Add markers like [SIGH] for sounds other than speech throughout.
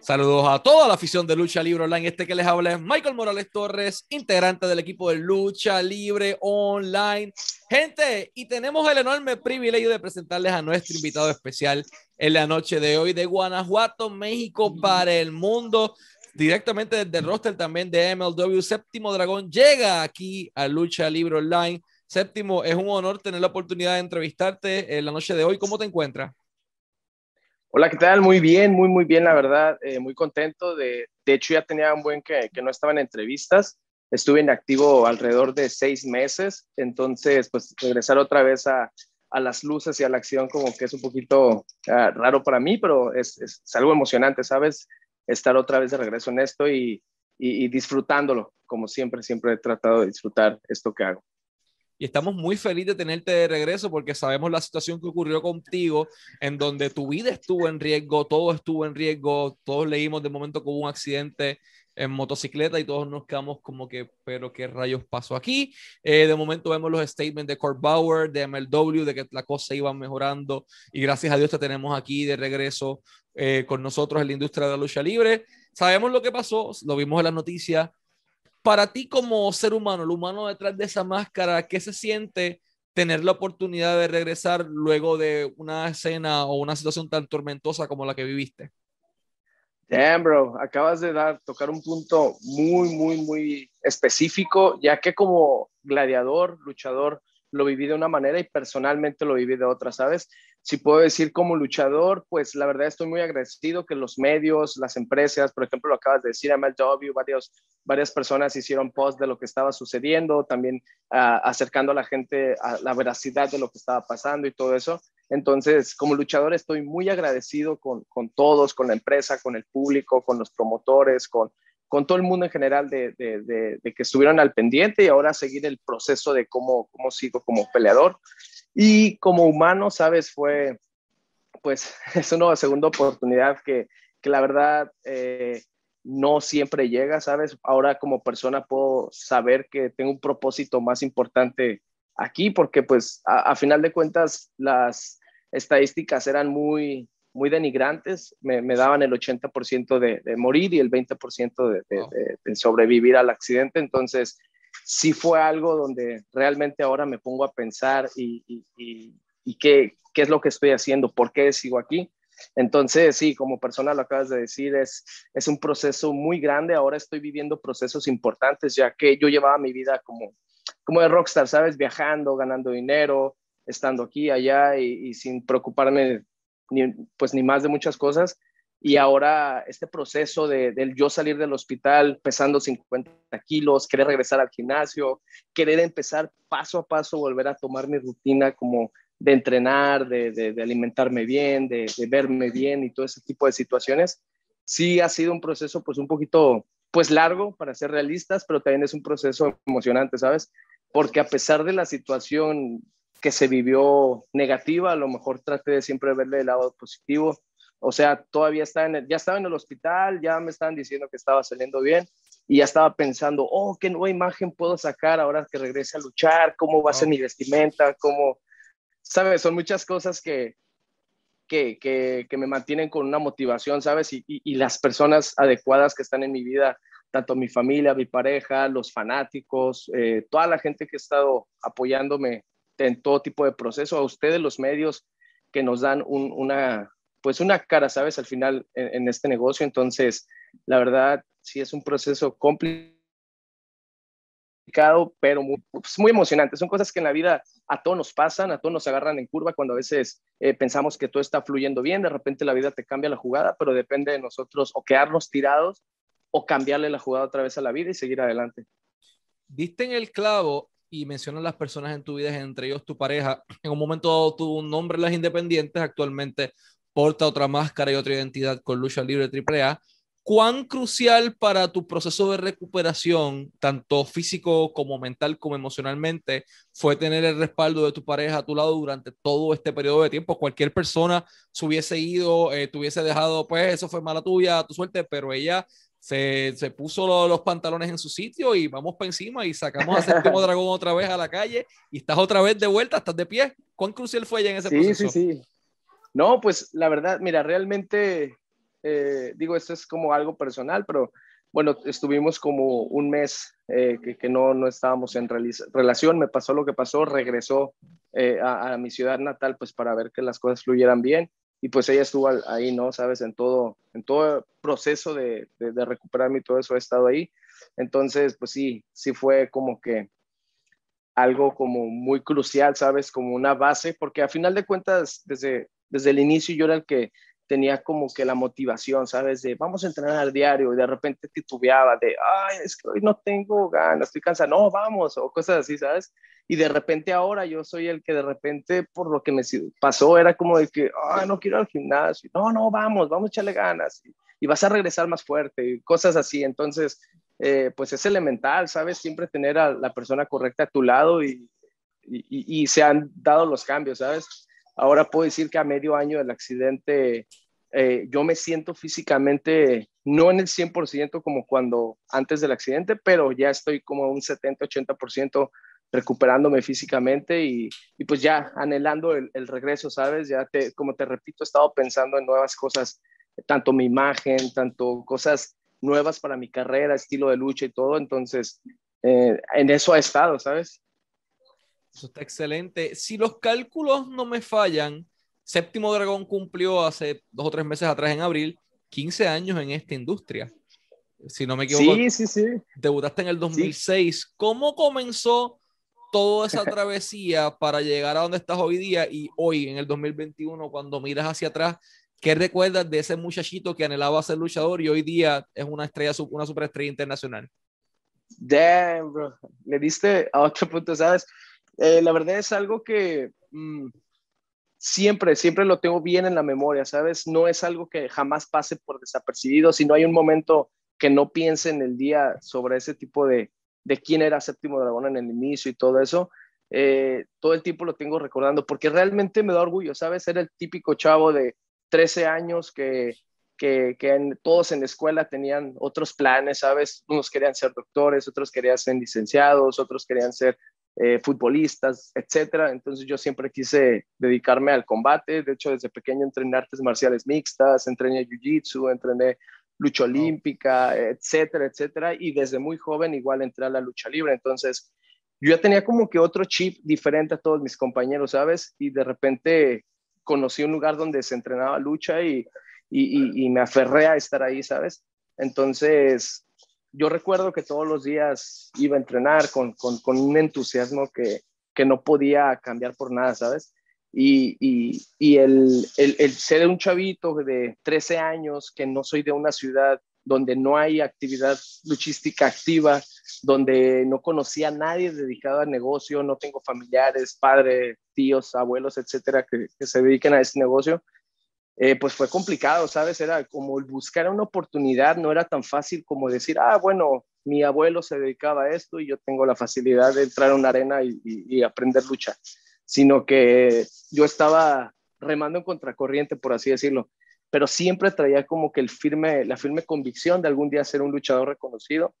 Saludos a toda la afición de Lucha Libre Online. Este que les habla es Michael Morales Torres, integrante del equipo de Lucha Libre Online. Gente, y tenemos el enorme privilegio de presentarles a nuestro invitado especial en la noche de hoy de Guanajuato, México para el mundo. Directamente desde el roster también de MLW, Séptimo Dragón llega aquí a Lucha Libre Online. Séptimo, es un honor tener la oportunidad de entrevistarte en la noche de hoy. ¿Cómo te encuentras? Hola, ¿qué tal? Muy bien, muy, muy bien, la verdad, eh, muy contento. De, de hecho, ya tenía un buen que, que no estaba en entrevistas. Estuve inactivo alrededor de seis meses, entonces, pues regresar otra vez a, a las luces y a la acción como que es un poquito uh, raro para mí, pero es, es, es, algo emocionante, ¿sabes? Estar otra vez de regreso en esto y, y, y disfrutándolo, como siempre, siempre he tratado de disfrutar esto que hago y estamos muy felices de tenerte de regreso porque sabemos la situación que ocurrió contigo, en donde tu vida estuvo en riesgo, todo estuvo en riesgo, todos leímos de momento como un accidente en motocicleta y todos nos quedamos como que, pero qué rayos pasó aquí. Eh, de momento vemos los statements de Kurt Bauer, de MLW, de que la cosa iba mejorando y gracias a Dios te tenemos aquí de regreso eh, con nosotros en la industria de la lucha libre. Sabemos lo que pasó, lo vimos en las noticias, para ti como ser humano, el humano detrás de esa máscara, ¿qué se siente tener la oportunidad de regresar luego de una escena o una situación tan tormentosa como la que viviste? Damn, bro, acabas de dar, tocar un punto muy, muy, muy específico, ya que como gladiador, luchador, lo viví de una manera y personalmente lo viví de otra, ¿sabes? Si puedo decir como luchador, pues la verdad estoy muy agradecido que los medios, las empresas, por ejemplo, lo acabas de decir, MLW, varios, varias personas hicieron post de lo que estaba sucediendo, también uh, acercando a la gente a la veracidad de lo que estaba pasando y todo eso. Entonces, como luchador estoy muy agradecido con, con todos, con la empresa, con el público, con los promotores, con, con todo el mundo en general de, de, que estuvieron al pendiente y ahora seguir el proceso de cómo, cómo sigo como peleador. Y como humano, sabes, fue, pues, [LAUGHS] es una segunda oportunidad que, que la verdad eh, no siempre llega, sabes. Ahora como persona puedo saber que tengo un propósito más importante aquí porque, pues, a final de cuentas, las estadísticas eran muy, muy denigrantes, me, me daban el 80% de, de, morir y el 20% de, de, de, sobrevivir al accidente. Entonces, sí fue algo donde realmente ahora me pongo a pensar y, y, y, y qué, qué, es lo que estoy haciendo, por qué sigo aquí. Entonces, sí, como persona lo acabas de decir, es, es un proceso muy grande. Ahora estoy viviendo procesos importantes, ya que yo llevaba mi vida como, como de rockstar, ¿sabes? Viajando, ganando dinero, estando aquí, allá y, y sin preocuparme ni, pues ni más de muchas cosas. Y ahora este proceso de, del yo salir del hospital pesando 50 kilos, querer regresar al gimnasio, querer empezar paso a paso, volver a tomar mi rutina como de entrenar, de, de, de alimentarme bien, de, de, verme bien y todo ese tipo de situaciones, sí ha sido un proceso pues un poquito pues largo para ser realistas, pero también es un proceso emocionante, ¿sabes? Porque a pesar de la situación que se vivió negativa, a lo mejor traté de siempre verle el lado positivo. O sea, todavía estaba en el, ya estaba en el hospital, ya me estaban diciendo que estaba saliendo bien y ya estaba pensando, oh, qué nueva imagen puedo sacar ahora que regrese a luchar, cómo va a ser mi vestimenta, cómo, sabes, son muchas cosas que, que, que, que me mantienen con una motivación, ¿sabes? Y, y, y, las personas adecuadas que están en mi vida, tanto mi familia, mi pareja, los fanáticos, eh, toda la gente que ha estado apoyándome en todo tipo de proceso, a ustedes los medios que nos dan un, una, pues una cara, ¿sabes? Al final en, este negocio. Entonces, la verdad, sí es un proceso complicado, pero muy, pues muy emocionante. Son cosas que en la vida a todos nos pasan, a todos nos agarran en curva cuando a veces eh, pensamos que todo está fluyendo bien, de repente la vida te cambia la jugada, pero depende de nosotros o quedarnos tirados o cambiarle la jugada otra vez a la vida y seguir adelante. Diste en el clavo y mencionas las personas en tu vida, entre ellos tu pareja. En un momento tuvo un nombre en las independientes, actualmente porta otra máscara y otra identidad con lucha libre AAA. ¿Cuán crucial para tu proceso de recuperación, tanto físico como mental como emocionalmente, fue tener el respaldo de tu pareja a tu lado durante todo este periodo de tiempo? Cualquier persona se hubiese ido, eh, hubiese dejado, pues eso fue mala tuya, tu suerte, pero ella se, se puso lo, los pantalones en su sitio y vamos para encima y sacamos a Séptimo [LAUGHS] Dragón otra vez a la calle y estás otra vez de vuelta, estás de pie. ¿Cuán crucial fue ella en ese sí, proceso? Sí, sí, No, pues la verdad, mira, realmente eh, digo, esto es como algo personal, pero bueno, estuvimos como un mes eh, que, no, no estábamos en relación, me pasó lo que pasó, regresó eh, a, mi ciudad natal pues para ver que las cosas fluyeran bien y pues ella estuvo ahí, ¿no? Sabes, en todo, en todo proceso de, de, recuperarme y todo eso he estado ahí. Entonces, pues sí, sí fue como que algo como muy crucial, ¿sabes? Como una base, porque a final de cuentas, desde, desde el inicio yo era el que tenía como que la motivación, ¿sabes? De vamos a entrenar al diario y de repente titubeaba de, ay, es que hoy no tengo ganas, estoy cansado, no, vamos, o cosas así, ¿sabes? Y de repente ahora yo soy el que de repente, por lo que me pasó, era como de que, ay, no quiero ir al gimnasio, no, no, vamos, vamos a echarle ganas y, vas a regresar más fuerte y cosas así. Entonces, eh, pues es elemental, ¿sabes? Siempre tener a la persona correcta a tu lado y, y, y se han dado los cambios, ¿sabes? Ahora puedo decir que a medio año del accidente eh, yo me siento físicamente no en el 100% como cuando antes del accidente, pero ya estoy como un 70-80% recuperándome físicamente y, pues ya anhelando el, el, regreso, ¿sabes? Ya te, como te repito, he estado pensando en nuevas cosas, tanto mi imagen, tanto cosas nuevas para mi carrera, estilo de lucha y todo, entonces eh, en eso ha estado, ¿sabes? Eso está excelente. Si los cálculos no me fallan, Séptimo Dragón cumplió hace dos o tres meses atrás, en abril, 15 años en esta industria. Si no me equivoco. Sí, sí, sí. Debutaste en el 2006. ¿Cómo comenzó toda esa [LAUGHS] travesía para llegar a donde estás hoy día y hoy, en el 2021, cuando miras hacia atrás, ¿qué recuerdas de ese muchachito que anhelaba ser luchador y hoy día es una estrella, una superestrella internacional? Damn, bro. Le diste a otro punto, ¿sabes? Eh, la verdad es algo que mm, siempre, siempre lo tengo bien en la memoria, ¿sabes? No es algo que jamás pase por desapercibido, si no hay un momento que no piense en el día sobre ese tipo de, de quién era Séptimo Dragón en el inicio y todo eso. Eh, todo el tiempo lo tengo recordando porque realmente me da orgullo, ¿sabes? Era el típico chavo de 13 años que, que, que todos en la escuela tenían otros planes, ¿sabes? Unos querían ser doctores, otros querían ser licenciados, otros querían ser eh, futbolistas, etcétera. Entonces yo siempre quise dedicarme al combate. De hecho, desde pequeño entrené artes marciales mixtas, entrené jiu-jitsu, entrené lucha olímpica, etcétera, etcétera. Y desde muy joven igual entré a la lucha libre. Entonces yo ya tenía como que otro chip diferente a todos mis compañeros, ¿sabes? Y de repente conocí un lugar donde se entrenaba lucha y, y, y me aferré a estar ahí, ¿sabes? Entonces, yo recuerdo que todos los días iba a entrenar con, con, un entusiasmo que, que, no podía cambiar por nada, ¿sabes? Y, y, y el, el, el, ser un chavito de 13 años, que no soy de una ciudad donde no hay actividad luchística activa, donde no conocía a nadie dedicado al negocio, no tengo familiares, padres, tíos, abuelos, etcétera, que, que se dediquen a ese negocio, eh, pues fue complicado, ¿sabes? Era como buscar una oportunidad, no era tan fácil como decir, ah, bueno, mi abuelo se dedicaba a esto y yo tengo la facilidad de entrar a una arena y, aprender lucha, sino que yo estaba remando en contracorriente, por así decirlo, pero siempre traía como que el firme, la firme convicción de algún día ser un luchador reconocido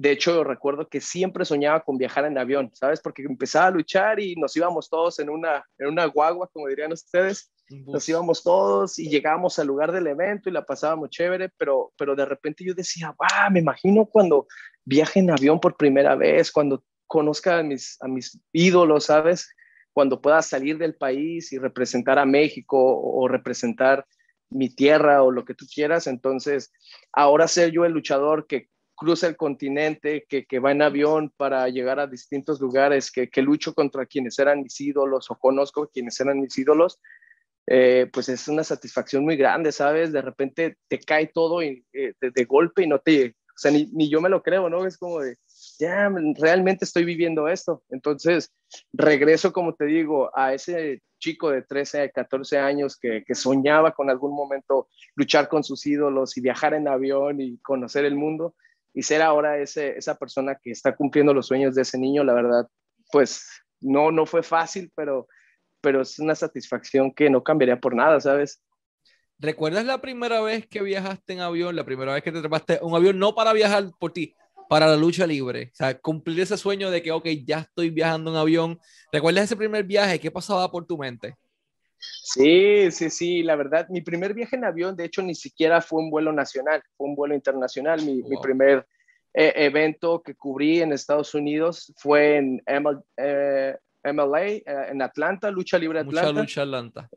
de hecho, recuerdo que siempre soñaba con viajar en avión, ¿sabes? Porque empezaba a luchar y nos íbamos todos en una, en una guagua, como dirían ustedes. Nos íbamos todos y llegábamos al lugar del evento y la pasábamos chévere, pero, pero de repente yo decía, va, me imagino cuando viaje en avión por primera vez, cuando conozca a mis, a mis ídolos, ¿sabes? Cuando pueda salir del país y representar a México o representar mi tierra o lo que tú quieras. Entonces, ahora ser yo el luchador que cruza el continente, que, que, va en avión para llegar a distintos lugares, que, que, lucho contra quienes eran mis ídolos o conozco quienes eran mis ídolos, eh, pues es una satisfacción muy grande, ¿sabes? De repente te cae todo y, eh, de, golpe y no te, o sea, ni, ni, yo me lo creo, ¿no? Es como de, ya, realmente estoy viviendo esto. Entonces, regreso, como te digo, a ese chico de 13, 14 años que, que soñaba con algún momento luchar con sus ídolos y viajar en avión y conocer el mundo y ser ahora ese, esa persona que está cumpliendo los sueños de ese niño, la verdad, pues no, no fue fácil, pero, pero es una satisfacción que no cambiaría por nada, ¿sabes? ¿Recuerdas la primera vez que viajaste en avión, la primera vez que te trepaste un avión, no para viajar por ti, para la lucha libre? O sea, cumplir ese sueño de que, ok, ya estoy viajando en avión. ¿Recuerdas ese primer viaje? ¿Qué pasaba por tu mente? Sí, sí, sí, la verdad, mi primer viaje en avión, de hecho, ni siquiera fue un vuelo nacional, fue un vuelo internacional. Mi, mi primer eh, evento que cubrí en Estados Unidos fue en eh, eh, en Atlanta, Lucha Libre Atlanta. Mucha lucha Atlanta.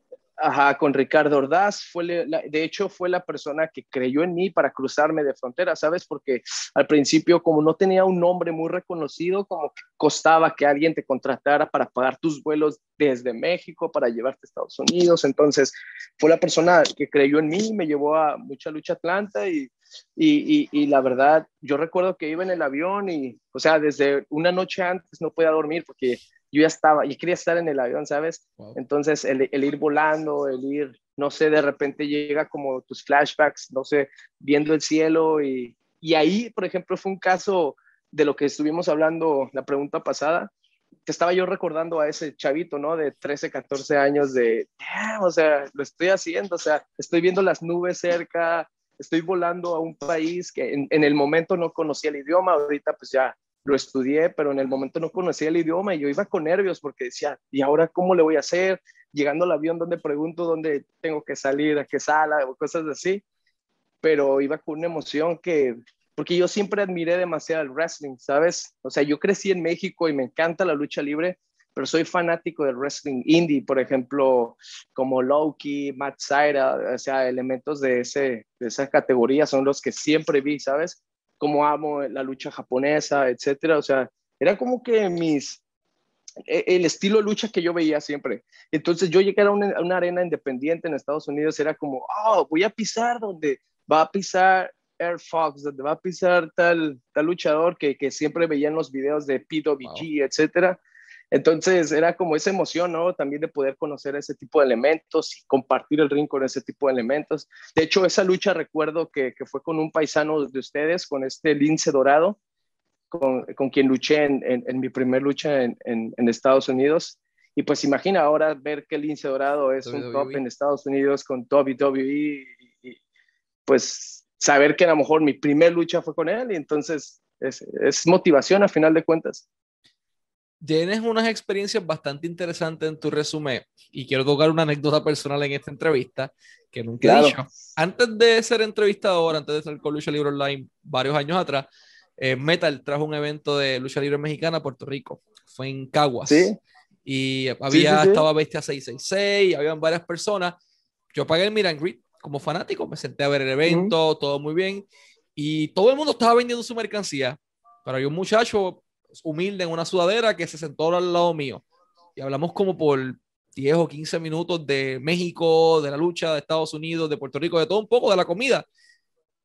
Ajá, con Ricardo Ordaz, fue de hecho fue la persona que creyó en mí para cruzarme de frontera, ¿sabes? Porque al principio como no tenía un nombre muy reconocido, como que costaba que alguien te contratara para pagar tus vuelos desde México para llevarte a Estados Unidos, entonces fue la persona que creyó en mí, me llevó a mucha lucha Atlanta y, y, y, la verdad, yo recuerdo que iba en el avión y, o sea, desde una noche antes no podía dormir porque yo ya estaba, y quería estar en el avión, ¿sabes? Entonces, el, ir volando, el ir, no sé, de repente llega como tus flashbacks, no sé, viendo el cielo y, y ahí, por ejemplo, fue un caso de lo que estuvimos hablando la pregunta pasada, que estaba yo recordando a ese chavito, ¿no? De 13, 14 años de, o sea, lo estoy haciendo, o sea, estoy viendo las nubes cerca, estoy volando a un país que en, en el momento no conocía el idioma, ahorita pues ya lo estudié, pero en el momento no conocía el idioma y yo iba con nervios porque decía, ¿y ahora cómo le voy a hacer? Llegando al avión, donde pregunto dónde tengo que salir, a qué sala o cosas así. Pero iba con una emoción que, porque yo siempre admiré demasiado el wrestling, ¿sabes? O sea, yo crecí en México y me encanta la lucha libre, pero soy fanático del wrestling indie, por ejemplo, como Loki, Matt Syra, o sea, elementos de, ese, de esa categoría son los que siempre vi, ¿sabes? Como amo la lucha japonesa, etcétera. O sea, era como que mis, e, el estilo de lucha que yo veía siempre. Entonces yo llegué a una, una, arena independiente en Estados Unidos, era como, oh, voy a pisar donde va a pisar Air Fox, donde va a pisar tal, tal luchador que, que siempre veía en los videos de PWG, etcétera. Entonces era como esa emoción, ¿no? También de poder conocer ese tipo de elementos y compartir el ring con ese tipo de elementos. De hecho, esa lucha recuerdo que, que fue con un paisano de ustedes, con este lince dorado, con, con quien luché en, en, mi primer lucha en, en, Estados Unidos. Y pues imagina ahora ver que el lince dorado es un top en Estados Unidos con WWE y, y, pues saber que a lo mejor mi primer lucha fue con él y entonces es, es motivación a final de cuentas tienes unas experiencias bastante interesantes en tu resumen y quiero tocar una anécdota personal en esta entrevista que nunca he dicho. Antes de ser entrevistador, antes de estar con Lucha Libre Online varios años atrás, eh, Metal trajo un evento de lucha libre mexicana a Puerto Rico. Fue en Caguas. ¿Sí? Y había, estaba Bestia 666, habían varias personas. Yo pagué el Miran Grid como fanático, me senté a ver el evento, todo muy bien. Y todo el mundo estaba vendiendo su mercancía. Pero hay un muchacho humilde en una sudadera que se sentó al lado mío. Y hablamos como por 10 o 15 minutos de México, de la lucha, de Estados Unidos, de Puerto Rico, de todo un poco, de la comida.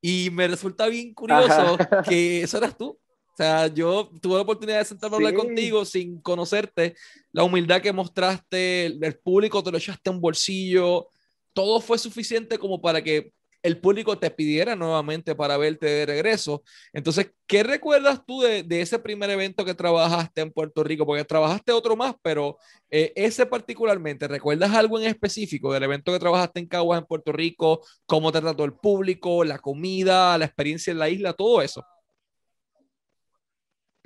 Y me resulta bien curioso [LAUGHS] que eso eras tú. O sea, yo tuve la oportunidad de sentarme a hablar contigo sin conocerte, la humildad que mostraste, el público te lo echaste en bolsillo, todo fue suficiente como para que el público te pidiera nuevamente para verte de regreso. Entonces, ¿qué recuerdas tú de, ese primer evento que trabajaste en Puerto Rico? Porque trabajaste otro más, pero eh, ese particularmente, ¿recuerdas algo en específico del evento que trabajaste en Caguas, en Puerto Rico? ¿Cómo te trató el público, la comida, la experiencia en la isla, todo eso?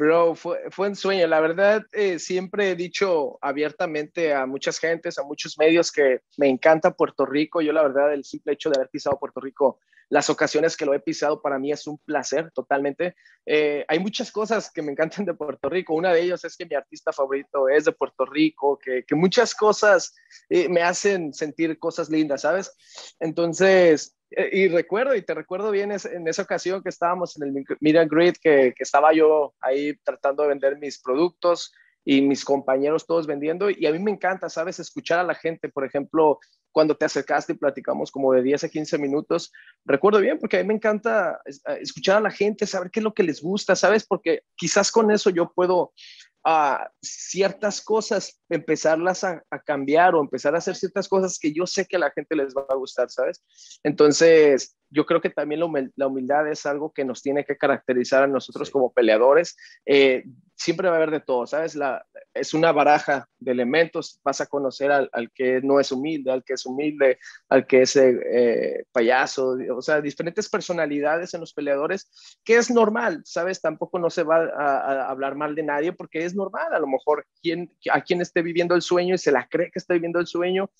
Bro, fue, fue un sueño. La verdad, eh, siempre he dicho abiertamente a muchas gentes, a muchos medios que me encanta Puerto Rico. Yo, la verdad, el simple hecho de haber pisado Puerto Rico, las ocasiones que lo he pisado, para mí es un placer totalmente. Eh, hay muchas cosas que me encantan de Puerto Rico. Una de ellas es que mi artista favorito es de Puerto Rico, que, que muchas cosas eh, me hacen sentir cosas lindas, ¿sabes? Entonces, y recuerdo, y te recuerdo bien en esa ocasión que estábamos en el Media Grid, que, que, estaba yo ahí tratando de vender mis productos y mis compañeros todos vendiendo. Y a mí me encanta, ¿sabes? Escuchar a la gente, por ejemplo, cuando te acercaste y platicamos como de 10 a 15 minutos. Recuerdo bien, porque a mí me encanta escuchar a la gente, saber qué es lo que les gusta, ¿sabes? Porque quizás con eso yo puedo a ciertas cosas, empezarlas a, cambiar o empezar a hacer ciertas cosas que yo sé que a la gente les va a gustar, ¿sabes? Entonces, yo creo que también la humildad es algo que nos tiene que caracterizar a nosotros como peleadores. Eh, siempre va a haber de todo, ¿sabes? La, es una baraja de elementos, vas a conocer al, que no es humilde, al que es humilde, al que es eh, payaso, o sea, diferentes personalidades en los peleadores, que es normal, ¿sabes? Tampoco no se va a, hablar mal de nadie porque es normal, a lo mejor quien, a quien esté viviendo el sueño y se la cree que está viviendo el sueño,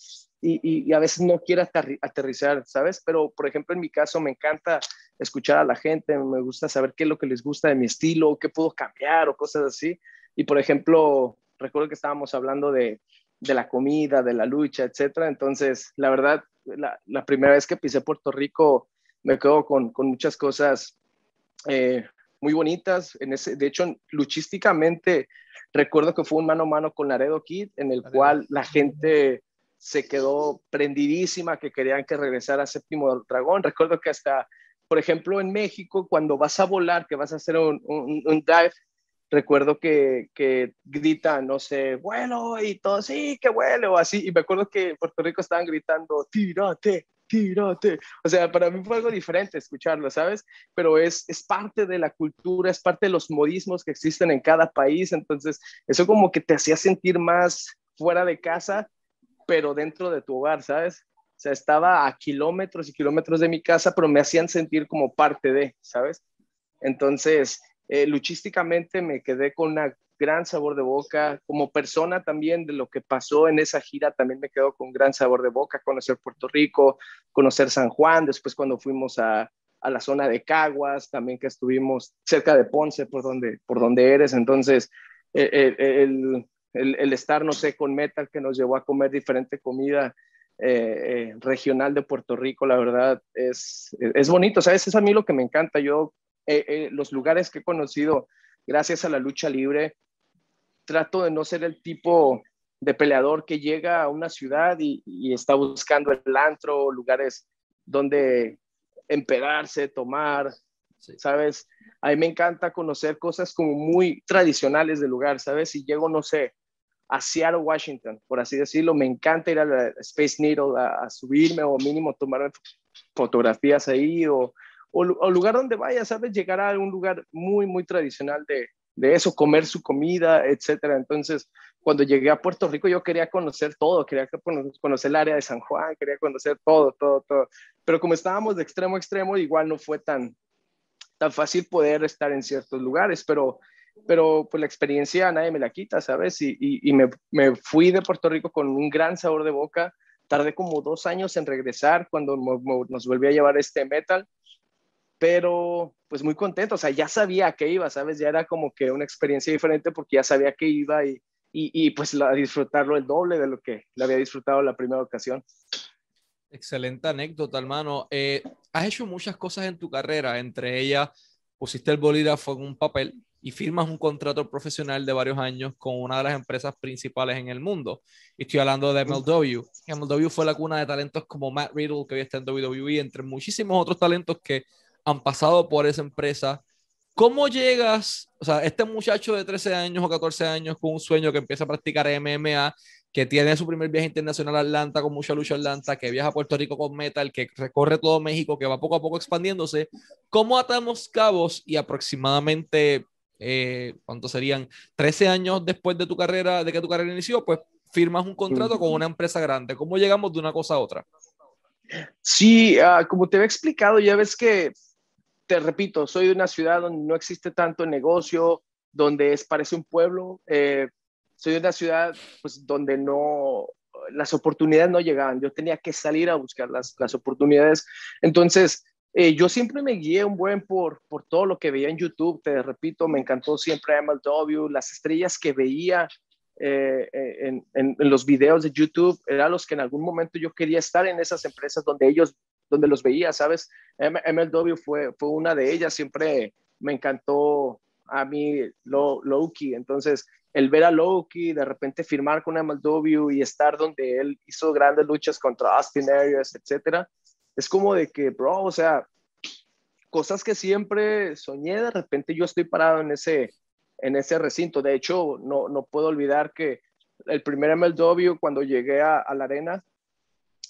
y, a veces no quiere aterrizar, ¿sabes? Pero, por ejemplo, en mi caso me encanta escuchar a la gente, me gusta saber qué es lo que les gusta de mi estilo, qué puedo cambiar o cosas así. Y, por ejemplo, recuerdo que estábamos hablando de, de la comida, de la lucha, etcétera. Entonces, la verdad, la, la, primera vez que pisé Puerto Rico, me quedo con, con muchas cosas eh, muy bonitas. En ese, de hecho, luchísticamente, recuerdo que fue un mano a mano con Laredo Kid, en el cual la gente se quedó prendidísima, que querían que regresara a Séptimo Dragón. Recuerdo que hasta, por ejemplo, en México, cuando vas a volar, que vas a hacer un, un, dive, recuerdo que, que gritan, no sé, vuelo y todo, sí, que vuelo, así. Y me acuerdo que en Puerto Rico estaban gritando, tírate, tírate. O sea, para mí fue algo diferente escucharlo, ¿sabes? Pero es, es parte de la cultura, es parte de los modismos que existen en cada país. Entonces, eso como que te hacía sentir más fuera de casa pero dentro de tu hogar, ¿sabes? O sea, estaba a kilómetros y kilómetros de mi casa, pero me hacían sentir como parte de, ¿sabes? Entonces, eh, luchísticamente me quedé con un gran sabor de boca. Como persona también de lo que pasó en esa gira, también me quedo con gran sabor de boca. Conocer Puerto Rico, conocer San Juan, después cuando fuimos a, a la zona de Caguas, también que estuvimos cerca de Ponce, por donde, por donde eres. Entonces, eh, eh, el, el, estar, no sé, con Metal que nos llevó a comer diferente comida eh, eh, regional de Puerto Rico, la verdad, es, es bonito, ¿sabes? Es a mí lo que me encanta. Yo, eh, los lugares que he conocido gracias a la lucha libre, trato de no ser el tipo de peleador que llega a una ciudad y, está buscando el antro, lugares donde empedarse, tomar, ¿sabes? A mí me encanta conocer cosas como muy tradicionales del lugar, ¿sabes? Si llego, no sé, a Seattle, Washington, por así decirlo. Me encanta ir a la Space Needle a, subirme o mínimo tomar fotografías ahí o, o, lugar donde vaya, ¿sabes? Llegar a un lugar muy, muy tradicional de, de eso, comer su comida, etcétera. Entonces, cuando llegué a Puerto Rico, yo quería conocer todo, quería conocer el área de San Juan, quería conocer todo, todo, todo. Pero como estábamos de extremo a extremo, igual no fue tan, tan fácil poder estar en ciertos lugares, pero pero pues la experiencia nadie me la quita, ¿sabes? Y, y, me, me, fui de Puerto Rico con un gran sabor de boca. Tardé como dos años en regresar cuando nos volví a llevar este metal, pero pues muy contento, o sea, ya sabía a qué iba, ¿sabes? Ya era como que una experiencia diferente porque ya sabía que iba y, y, pues la, disfrutarlo el doble de lo que le había disfrutado la primera ocasión. Excelente anécdota, hermano. Eh, has hecho muchas cosas en tu carrera, entre ellas pusiste el bolígrafo en un papel, y firmas un contrato profesional de varios años con una de las empresas principales en el mundo. Y estoy hablando de MLW. MLW fue la cuna de talentos como Matt Riddle, que hoy está en WWE, entre muchísimos otros talentos que han pasado por esa empresa. ¿Cómo llegas, o sea, este muchacho de 13 años o 14 años con un sueño que empieza a practicar MMA, que tiene su primer viaje internacional a Atlanta con mucha lucha Atlanta, que viaja a Puerto Rico con Metal, que recorre todo México, que va poco a poco expandiéndose. ¿Cómo atamos cabos y aproximadamente eh, ¿cuántos serían? 13 años después de tu carrera, de que tu carrera inició, pues firmas un contrato con una empresa grande. ¿Cómo llegamos de una cosa a otra? Sí, ah, como te he explicado, ya ves que, te repito, soy de una ciudad donde no existe tanto negocio, donde es, parece un pueblo. Eh, soy de una ciudad pues, donde no, las oportunidades no llegaban. Yo tenía que salir a buscar las, las oportunidades. Entonces, eh, yo siempre me guié un buen por, por todo lo que veía en YouTube, te repito, me encantó siempre MLW, las estrellas que veía eh, eh, en, en, los videos de YouTube, eran los que en algún momento yo quería estar en esas empresas donde ellos, donde los veía, ¿sabes? MLW fue, fue una de ellas, siempre me encantó a mí Loki, entonces el ver a Loki, de repente firmar con MLW y estar donde él hizo grandes luchas contra Austin Aries, etcétera, es como de que, bro, o sea, cosas que siempre soñé, de repente yo estoy parado en ese, en ese recinto. De hecho, no, no puedo olvidar que el primer MLW, cuando llegué a, la arena,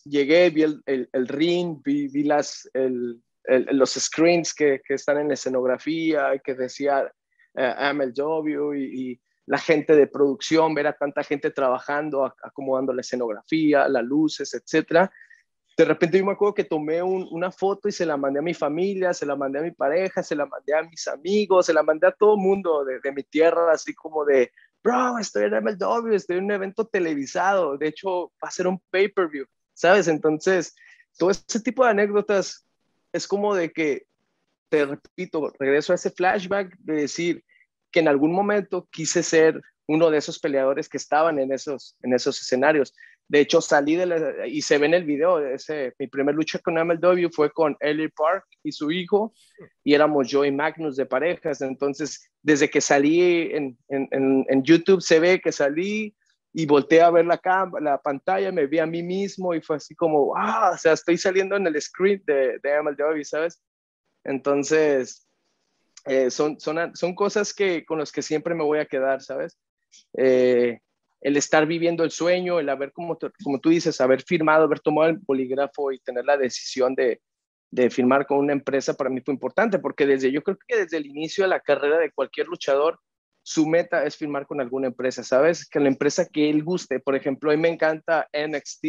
llegué, vi el, el, ring, vi, vi las, el, los screens que, que, están en la escenografía, que decía eh, MLW y, y, la gente de producción, ver a tanta gente trabajando, acomodando la escenografía, las luces, etcétera de repente yo me acuerdo que tomé una foto y se la mandé a mi familia, se la mandé a mi pareja, se la mandé a mis amigos, se la mandé a todo el mundo de, de mi tierra, así como de, bro, estoy en MLW, estoy en un evento televisado, de hecho va a ser un pay-per-view. ¿sabes? Entonces, todo ese tipo de anécdotas es como de que, te repito, regreso a ese flashback de decir que en algún momento quise ser uno de esos peleadores que estaban en esos, en esos escenarios. De hecho, salí de la, y se ve en el video, ese, mi primer lucha con MLW fue con Ellie Park y su hijo, y éramos yo y Magnus de parejas. Entonces, desde que salí en, en, en YouTube, se ve que salí y volteé a ver la, la pantalla, me vi a mí mismo y fue así como, wow, o sea, estoy saliendo en el script de, de MLW, ¿sabes? Entonces, eh, son, son, son cosas que, con las que siempre me voy a quedar, ¿sabes? Eh, el estar viviendo el sueño, el haber, como, como tú dices, haber firmado, haber tomado el bolígrafo y tener la decisión de, de firmar con una empresa para mí fue importante, porque desde, yo creo que desde el inicio de la carrera de cualquier luchador, su meta es firmar con alguna empresa, ¿sabes? Que la empresa que él guste, por ejemplo, a mí me encanta NXT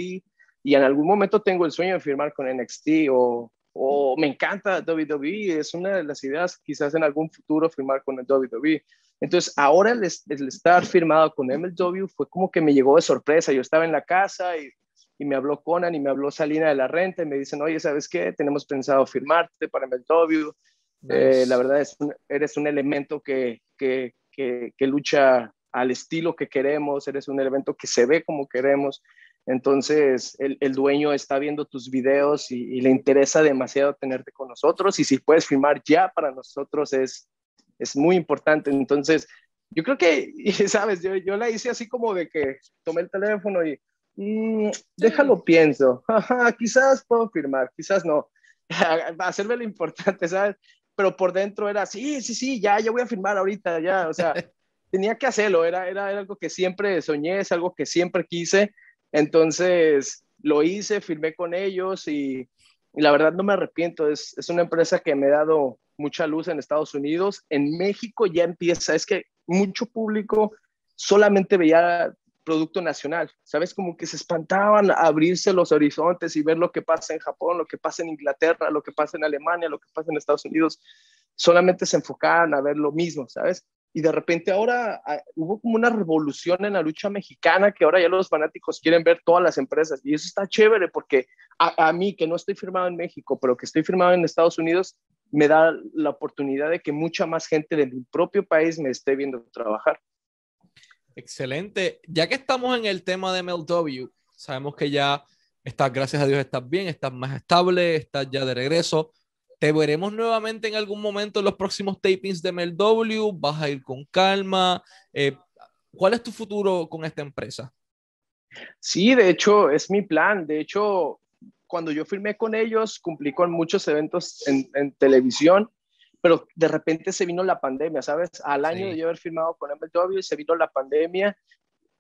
y en algún momento tengo el sueño de firmar con NXT o, o me encanta WWE, es una de las ideas quizás en algún futuro firmar con el WWE. Entonces, ahora el, estar firmado con MLW fue como que me llegó de sorpresa. Yo estaba en la casa y, y, me habló Conan y me habló Salina de la Renta y me dicen, oye, ¿sabes qué? Tenemos pensado firmarte para MLW. Eh, la verdad es eres un elemento que, que, que, que, lucha al estilo que queremos, eres un elemento que se ve como queremos. Entonces, el, el dueño está viendo tus videos y, y, le interesa demasiado tenerte con nosotros. Y si puedes firmar ya para nosotros es, es muy importante. Entonces, yo creo que, [LAUGHS] sabes, yo, yo la hice así como de que tomé el teléfono y mmm, déjalo pienso, [LAUGHS] quizás puedo firmar, quizás no, [LAUGHS] hacerme lo importante, ¿sabes? Pero por dentro era, sí, sí, sí, ya, ya voy a firmar ahorita, ya, o sea, tenía que hacerlo, era, era, era algo que siempre soñé, es algo que siempre quise, entonces lo hice, firmé con ellos y, y la verdad no me arrepiento, es, es una empresa que me ha dado mucha luz en Estados Unidos. En México ya empieza, es que mucho público solamente veía producto nacional, ¿sabes? Como que se espantaban a abrirse los horizontes y ver lo que pasa en Japón, lo que pasa en Inglaterra, lo que pasa en Alemania, lo que pasa en Estados Unidos. Solamente se enfocaban a ver lo mismo, ¿sabes? Y de repente ahora ah, hubo como una revolución en la lucha mexicana que ahora ya los fanáticos quieren ver todas las empresas. Y eso está chévere porque a, a mí, que no estoy firmado en México, pero que estoy firmado en Estados Unidos, me da la oportunidad de que mucha más gente de mi propio país me esté viendo trabajar. Excelente. Ya que estamos en el tema de MLW, sabemos que ya estás, gracias a Dios, estás bien, estás más estable, estás ya de regreso. ¿Te veremos nuevamente en algún momento en los próximos tapings de MLW? ¿Vas a ir con calma? Eh, ¿Cuál es tu futuro con esta empresa? Sí, de hecho, es mi plan. De hecho, cuando yo firmé con ellos, cumplí con muchos eventos en, televisión, pero de repente se vino la pandemia, ¿sabes? Al año de yo haber firmado con MLW, se vino la pandemia,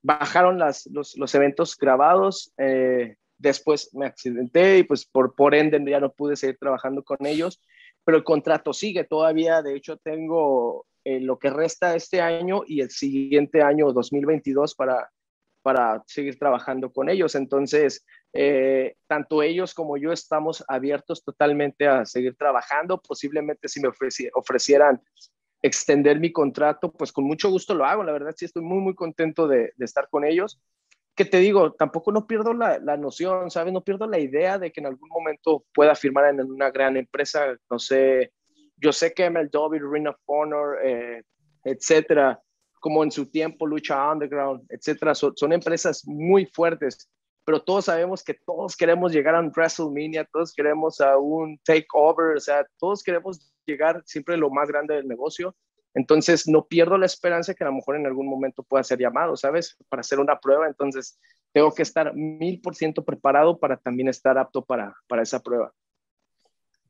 bajaron las, los, los eventos grabados, eh, después me accidenté y pues por, por ende ya no pude seguir trabajando con ellos, pero el contrato sigue todavía, de hecho tengo eh, lo que resta este año y el siguiente año 2022 para, para seguir trabajando con ellos. Entonces, eh, tanto ellos como yo estamos abiertos totalmente a seguir trabajando. Posiblemente si me ofrecieran extender mi contrato, pues con mucho gusto lo hago. La verdad sí estoy muy, muy contento de, estar con ellos. Que te digo, tampoco no pierdo la, noción, ¿sabes? No pierdo la idea de que en algún momento pueda firmar en una gran empresa, no sé, yo sé que MLW, Ring of Honor, eh, etcétera, como en su tiempo Lucha Underground, etcétera, son empresas muy fuertes pero todos sabemos que todos queremos llegar a un WrestleMania, todos queremos a un takeover, o sea, todos queremos llegar siempre a lo más grande del negocio. Entonces, no pierdo la esperanza que a lo mejor en algún momento pueda ser llamado, ¿sabes? Para hacer una prueba. Entonces, tengo que estar mil por ciento preparado para también estar apto para, para esa prueba.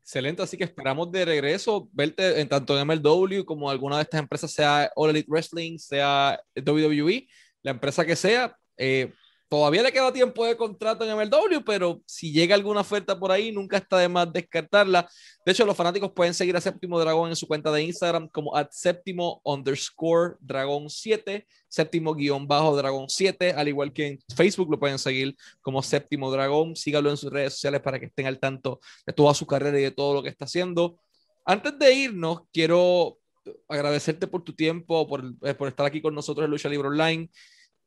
Excelente, así que esperamos de regreso verte en tanto en MLW como alguna de estas empresas, sea All Elite Wrestling, sea WWE, la empresa que sea. Eh, Todavía le queda tiempo de contrato en MLW, pero si llega alguna oferta por ahí, nunca está de más descartarla. De hecho, los fanáticos pueden seguir a Séptimo Dragón en su cuenta de Instagram como at séptimo underscore dragón 7, séptimo guion bajo dragón 7, al igual que en Facebook lo pueden seguir como Séptimo Dragón. Sígalo en sus redes sociales para que estén al tanto de toda su carrera y de todo lo que está haciendo. Antes de irnos, quiero agradecerte por tu tiempo, por, eh, por estar aquí con nosotros en Lucha Libre Online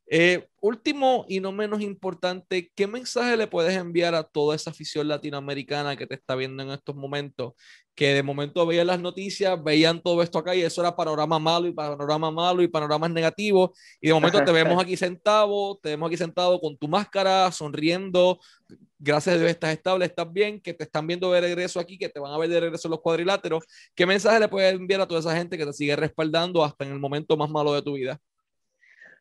Eh, último y no menos importante, ¿qué mensaje le puedes enviar a toda esa afición latinoamericana que te está viendo en estos momentos? Que de momento veían las noticias, veían todo esto acá y eso era panorama malo y panorama malo y panoramas negativos. Y de momento te vemos aquí sentado, te vemos aquí sentado con tu máscara, sonriendo. Gracias a Dios estás estable, estás bien, que te están viendo de regreso aquí, que te van a ver de regreso en los cuadriláteros. ¿Qué mensaje le puedes enviar a toda esa gente que te sigue respaldando hasta en el momento más malo de tu vida?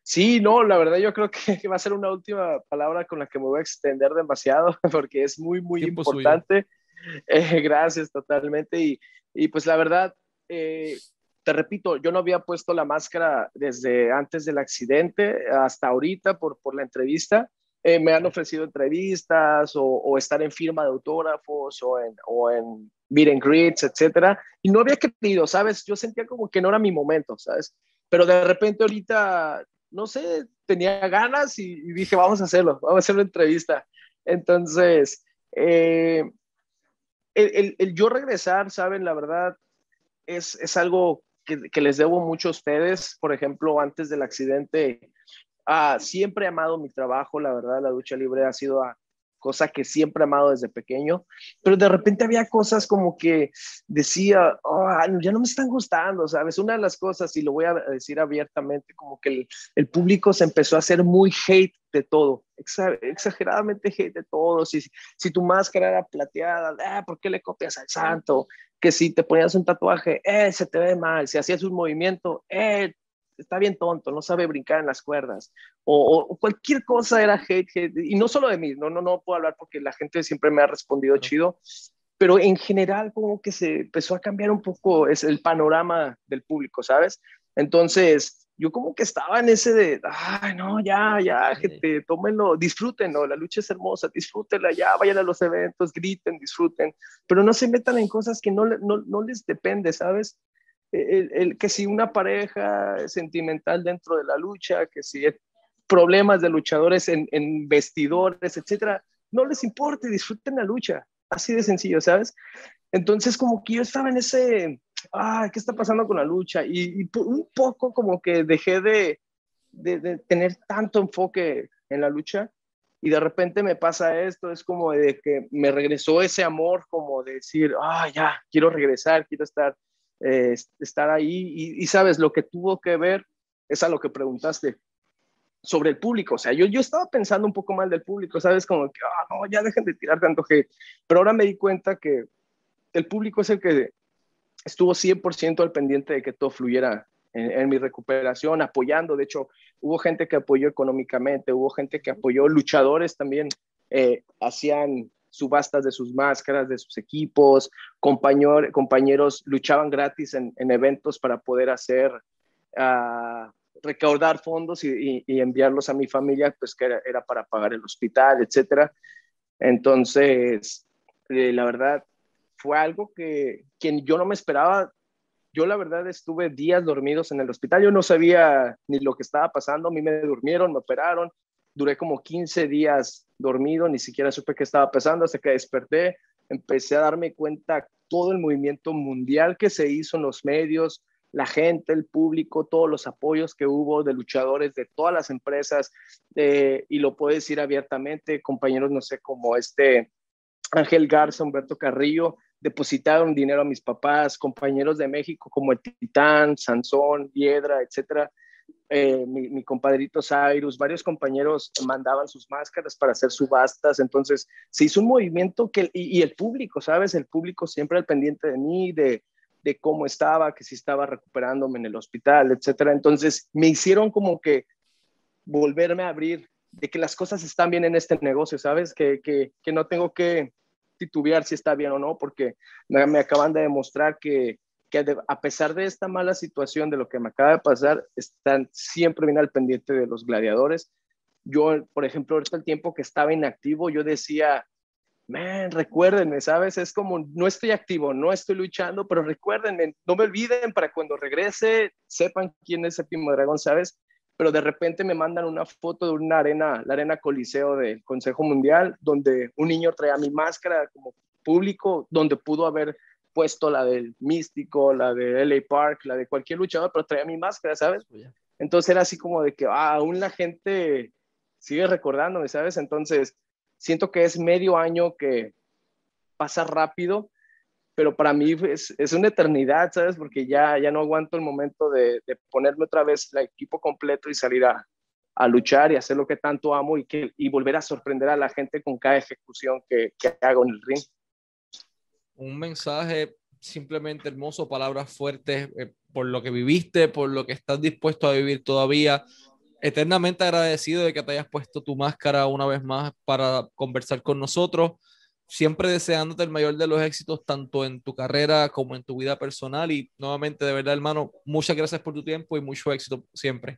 Sí, no, la verdad yo creo que va a ser una última palabra con la que me voy a extender demasiado [LAUGHS] porque es muy, muy importante. Eh, gracias totalmente. Y, y, pues la verdad, eh, te repito, yo no había puesto la máscara desde antes del accidente hasta ahorita por, por la entrevista. Eh, me han ofrecido entrevistas o, o, estar en firma de autógrafos o en, o en meet and greets, etcétera. Y no había querido, ¿sabes? Yo sentía como que no era mi momento, ¿sabes? Pero de repente ahorita no sé, tenía ganas y, dije, vamos a hacerlo, vamos a hacer una entrevista. Entonces, eh, el, el, yo regresar, saben, la verdad, es, es algo que, que, les debo mucho a ustedes. Por ejemplo, antes del accidente, ah, siempre he amado mi trabajo, la verdad, la lucha libre ha sido a, cosa que siempre he amado desde pequeño, pero de repente había cosas como que decía, oh, ya no me están gustando, ¿sabes? Una de las cosas, y lo voy a decir abiertamente, como que el, público se empezó a hacer muy hate de todo, exageradamente hate de todo. Si, si tu máscara era plateada, ah, ¿por qué le copias al santo? Que si te ponías un tatuaje, eh, se te ve mal. Si hacías un movimiento, eh, está bien tonto, no sabe brincar en las cuerdas, o, cualquier cosa era hate, hate, y no solo de mí, no, no, no puedo hablar porque la gente siempre me ha respondido chido, pero en general como que se empezó a cambiar un poco es el panorama del público, ¿sabes? Entonces, yo como que estaba en ese de, ay, no, ya, ya, gente, tómenlo, disfrútenlo, la lucha es hermosa, disfrútenla, ya, vayan a los eventos, griten, disfruten, pero no se metan en cosas que no, no, no les depende, ¿sabes? El, que si una pareja sentimental dentro de la lucha, que si problemas de luchadores en, en vestidores, etcétera, no les importe, disfruten la lucha, así de sencillo, ¿sabes? Entonces, como que yo estaba en ese, ah, ¿qué está pasando con la lucha? Y, un poco como que dejé de, de, de, tener tanto enfoque en la lucha y de repente me pasa esto, es como de que me regresó ese amor, como de decir, ah, ya, quiero regresar, quiero estar eh, estar ahí y, sabes, lo que tuvo que ver es a lo que preguntaste sobre el público. O sea, yo, yo estaba pensando un poco mal del público, ¿sabes? Como que, ah, no, ya dejen de tirar tanto hate. Pero ahora me di cuenta que el público es el que estuvo 100% al pendiente de que todo fluyera en, mi recuperación, apoyando. De hecho, hubo gente que apoyó económicamente, hubo gente que apoyó, luchadores también eh, hacían subastas de sus máscaras, de sus equipos, compañeros, compañeros luchaban gratis en, eventos para poder hacer, uh, recaudar fondos y, enviarlos a mi familia, pues que era, para pagar el hospital, etcétera. Entonces, eh, la verdad, fue algo que, que yo no me esperaba. Yo la verdad estuve días dormidos en el hospital, yo no sabía ni lo que estaba pasando, a mí me durmieron, me operaron, duré como 15 días dormido, ni siquiera supe qué estaba pasando hasta que desperté, empecé a darme cuenta todo el movimiento mundial que se hizo en los medios, la gente, el público, todos los apoyos que hubo de luchadores de todas las empresas, y lo puedo decir abiertamente, compañeros, no sé, como este Ángel Garza, Humberto Carrillo, depositaron dinero a mis papás, compañeros de México como el Titán, Sansón, Piedra, etcétera, eh, mi, compadrito Cyrus, varios compañeros mandaban sus máscaras para hacer subastas, entonces se hizo un movimiento que, y, el público, ¿sabes? El público siempre al pendiente de mí, de, cómo estaba, que si estaba recuperándome en el hospital, etcétera. Entonces me hicieron como que volverme a abrir, de que las cosas están bien en este negocio, ¿sabes? Que, que no tengo que titubear si está bien o no, porque me acaban de demostrar que que a pesar de esta mala situación, de lo que me acaba de pasar, están siempre bien al pendiente de los gladiadores. Yo, por ejemplo, ahorita el tiempo que estaba inactivo, yo decía, man, recuérdenme, ¿sabes? Es como, no estoy activo, no estoy luchando, pero recuérdenme, no me olviden para cuando regrese, sepan quién es Séptimo Dragón, ¿sabes? Pero de repente me mandan una foto de una arena, la arena Coliseo del Consejo Mundial, donde un niño traía mi máscara como público, donde pudo haber puesto la del Místico, la de LA Park, la de cualquier luchador, pero traía mi máscara, ¿sabes? Entonces era así como de que ah, aún la gente sigue recordándome, ¿sabes? Entonces siento que es medio año que pasa rápido, pero para mí es, es una eternidad, ¿sabes? Porque ya, ya no aguanto el momento de, de ponerme otra vez el equipo completo y salir a, a, luchar y hacer lo que tanto amo y, que, y volver a sorprender a la gente con cada ejecución que, que hago en el ring. Un mensaje simplemente hermoso, palabras fuertes eh, por lo que viviste, por lo que estás dispuesto a vivir todavía. Eternamente agradecido de que te hayas puesto tu máscara una vez más para conversar con nosotros. Siempre deseándote el mayor de los éxitos, tanto en tu carrera como en tu vida personal. Y nuevamente, de verdad, hermano, muchas gracias por tu tiempo y mucho éxito siempre.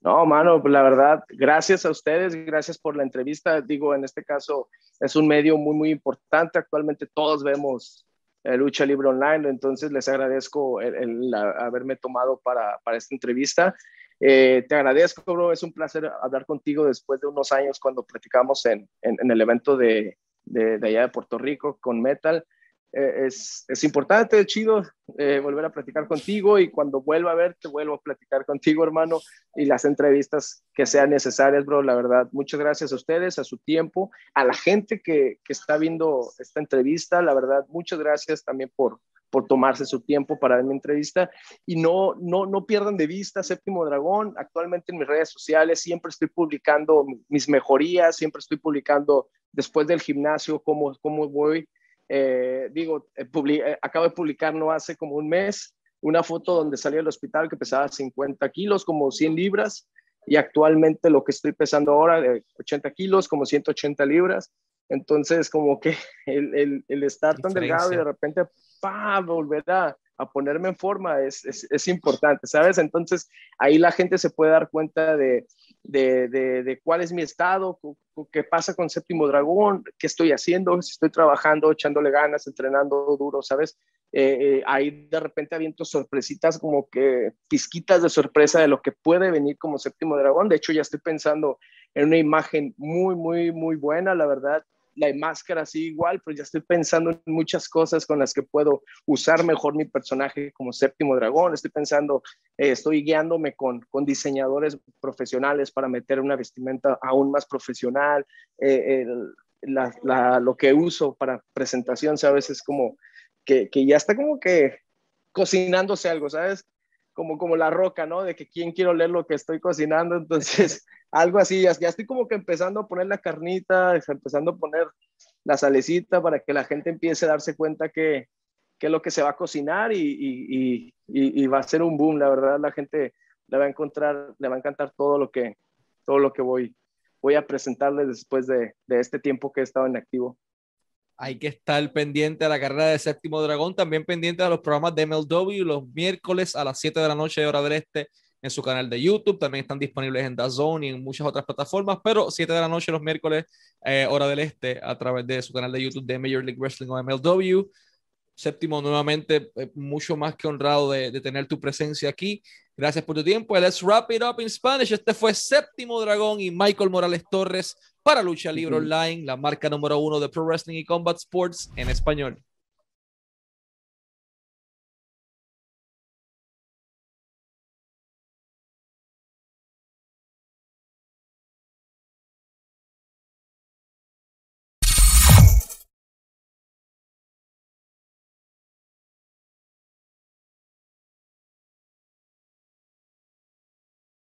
No, mano, pues la verdad, gracias a ustedes, gracias por la entrevista. Digo, en este caso es un medio muy, muy importante. Actualmente todos vemos eh, Lucha Libre Online, entonces les agradezco el, haberme tomado para, para esta entrevista. Eh, te agradezco, bro, es un placer hablar contigo después de unos años cuando platicamos en, en, el evento de, de, de allá de Puerto Rico con Metal. Eh, es, es, importante, chido, eh, volver a platicar contigo y cuando vuelva a verte, vuelvo a platicar contigo, hermano, y las entrevistas que sean necesarias, bro. La verdad, muchas gracias a ustedes, a su tiempo, a la gente que, que está viendo esta entrevista. La verdad, muchas gracias también por, por tomarse su tiempo para mi entrevista y no, no, no pierdan de vista Séptimo Dragón. Actualmente en mis redes sociales siempre estoy publicando mis mejorías, siempre estoy publicando después del gimnasio cómo, cómo voy eh, digo, eh, eh, acabo de publicar no hace como un mes una foto donde salí del hospital que pesaba 50 kilos, como 100 libras, y actualmente lo que estoy pesando ahora de 80 kilos, como 180 libras. Entonces, como que [LAUGHS] el, el, el estar tan delgado y de repente, pa, volver a, a ponerme en forma es, es, es, importante, ¿sabes? Entonces, ahí la gente se puede dar cuenta de, de, de, cuál es mi estado, qué pasa con Séptimo Dragón, qué estoy haciendo, si estoy trabajando, echándole ganas, entrenando duro, ¿sabes? Eh, eh, ahí de repente aviento sorpresitas como que pizquitas de sorpresa de lo que puede venir como Séptimo Dragón. De hecho, ya estoy pensando en una imagen muy, muy, muy buena, la verdad la máscara así igual, pero ya estoy pensando en muchas cosas con las que puedo usar mejor mi personaje como séptimo dragón. Estoy pensando, eh, estoy guiándome con, con diseñadores profesionales para meter una vestimenta aún más profesional. Eh, la, la, lo que uso para presentación, ¿sabes? Es como que, que ya está como que cocinándose algo, ¿sabes? Como, como la roca, ¿no? De que quién quiero leer lo que estoy cocinando, entonces [LAUGHS] algo así, ya, estoy como que empezando a poner la carnita, empezando a poner la salecita para que la gente empiece a darse cuenta que, que es lo que se va a cocinar y, y, y, y, va a ser un boom, la verdad, la gente le va a encontrar, le va a encantar todo lo que, todo lo que voy, voy a presentarles después de, de este tiempo que he estado en activo. Hay que estar pendiente a la carrera de Séptimo Dragón, también pendiente a los programas de MLW los miércoles a las 7 de la noche, hora del este, en su canal de YouTube, también están disponibles en DAZN y en muchas otras plataformas, pero 7 de la noche los miércoles, eh, hora del este, a través de su canal de YouTube de Major League Wrestling o MLW. Séptimo, nuevamente, eh, mucho más que honrado de, de, tener tu presencia aquí. Gracias por tu tiempo. Let's wrap it up in Spanish. Este fue Séptimo Dragón y Michael Morales Torres para Lucha Libre Online, la marca número uno de Pro Wrestling y Combat Sports en español.